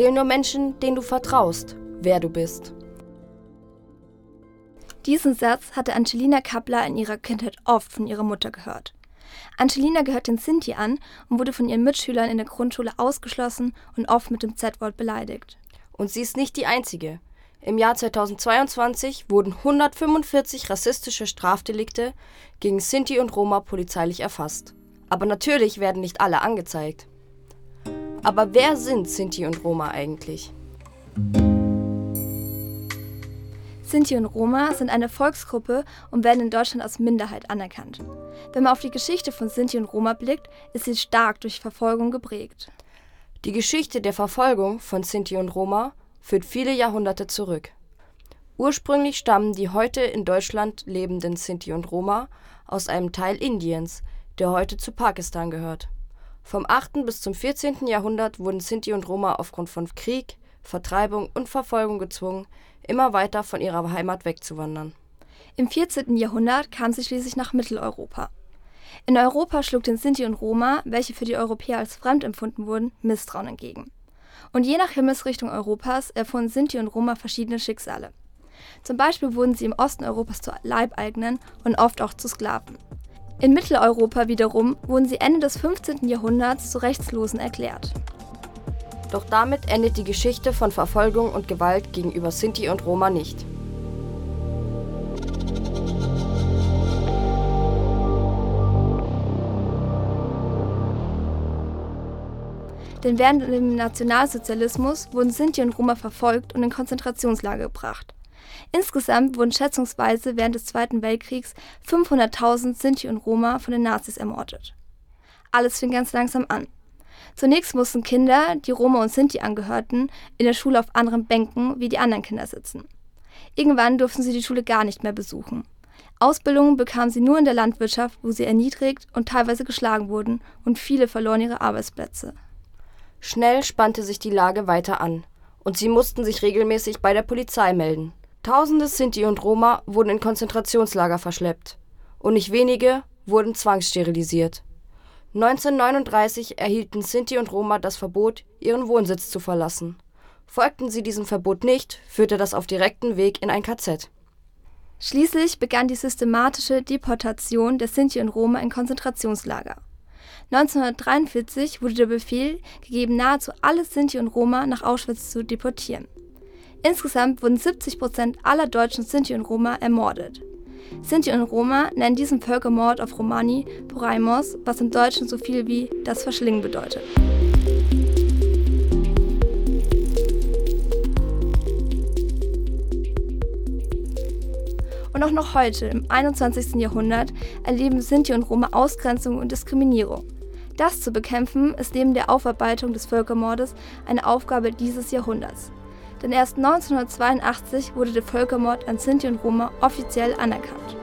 Erzähl nur Menschen, denen du vertraust, wer du bist. Diesen Satz hatte Angelina Kappler in ihrer Kindheit oft von ihrer Mutter gehört. Angelina gehört den Sinti an und wurde von ihren Mitschülern in der Grundschule ausgeschlossen und oft mit dem Z-Wort beleidigt. Und sie ist nicht die Einzige. Im Jahr 2022 wurden 145 rassistische Strafdelikte gegen Sinti und Roma polizeilich erfasst. Aber natürlich werden nicht alle angezeigt. Aber wer sind Sinti und Roma eigentlich? Sinti und Roma sind eine Volksgruppe und werden in Deutschland als Minderheit anerkannt. Wenn man auf die Geschichte von Sinti und Roma blickt, ist sie stark durch Verfolgung geprägt. Die Geschichte der Verfolgung von Sinti und Roma führt viele Jahrhunderte zurück. Ursprünglich stammen die heute in Deutschland lebenden Sinti und Roma aus einem Teil Indiens, der heute zu Pakistan gehört. Vom 8. bis zum 14. Jahrhundert wurden Sinti und Roma aufgrund von Krieg, Vertreibung und Verfolgung gezwungen, immer weiter von ihrer Heimat wegzuwandern. Im 14. Jahrhundert kam sie schließlich nach Mitteleuropa. In Europa schlug den Sinti und Roma, welche für die Europäer als fremd empfunden wurden, Misstrauen entgegen. Und je nach Himmelsrichtung Europas erfuhren Sinti und Roma verschiedene Schicksale. Zum Beispiel wurden sie im Osten Europas zu Leibeigenen und oft auch zu Sklaven. In Mitteleuropa wiederum wurden sie Ende des 15. Jahrhunderts zu Rechtslosen erklärt. Doch damit endet die Geschichte von Verfolgung und Gewalt gegenüber Sinti und Roma nicht. Denn während dem Nationalsozialismus wurden Sinti und Roma verfolgt und in Konzentrationslager gebracht. Insgesamt wurden schätzungsweise während des Zweiten Weltkriegs 500.000 Sinti und Roma von den Nazis ermordet. Alles fing ganz langsam an. Zunächst mussten Kinder, die Roma und Sinti angehörten, in der Schule auf anderen Bänken wie die anderen Kinder sitzen. Irgendwann durften sie die Schule gar nicht mehr besuchen. Ausbildungen bekamen sie nur in der Landwirtschaft, wo sie erniedrigt und teilweise geschlagen wurden und viele verloren ihre Arbeitsplätze. Schnell spannte sich die Lage weiter an und sie mussten sich regelmäßig bei der Polizei melden. Tausende Sinti und Roma wurden in Konzentrationslager verschleppt und nicht wenige wurden zwangssterilisiert. 1939 erhielten Sinti und Roma das Verbot, ihren Wohnsitz zu verlassen. Folgten sie diesem Verbot nicht, führte das auf direkten Weg in ein KZ. Schließlich begann die systematische Deportation der Sinti und Roma in Konzentrationslager. 1943 wurde der Befehl gegeben, nahezu alle Sinti und Roma nach Auschwitz zu deportieren. Insgesamt wurden 70 Prozent aller deutschen Sinti und Roma ermordet. Sinti und Roma nennen diesen Völkermord auf Romani Poraimos, was im Deutschen so viel wie das Verschlingen bedeutet. Und auch noch heute, im 21. Jahrhundert, erleben Sinti und Roma Ausgrenzung und Diskriminierung. Das zu bekämpfen ist neben der Aufarbeitung des Völkermordes eine Aufgabe dieses Jahrhunderts denn erst 1982 wurde der Völkermord an Sinti und Roma offiziell anerkannt.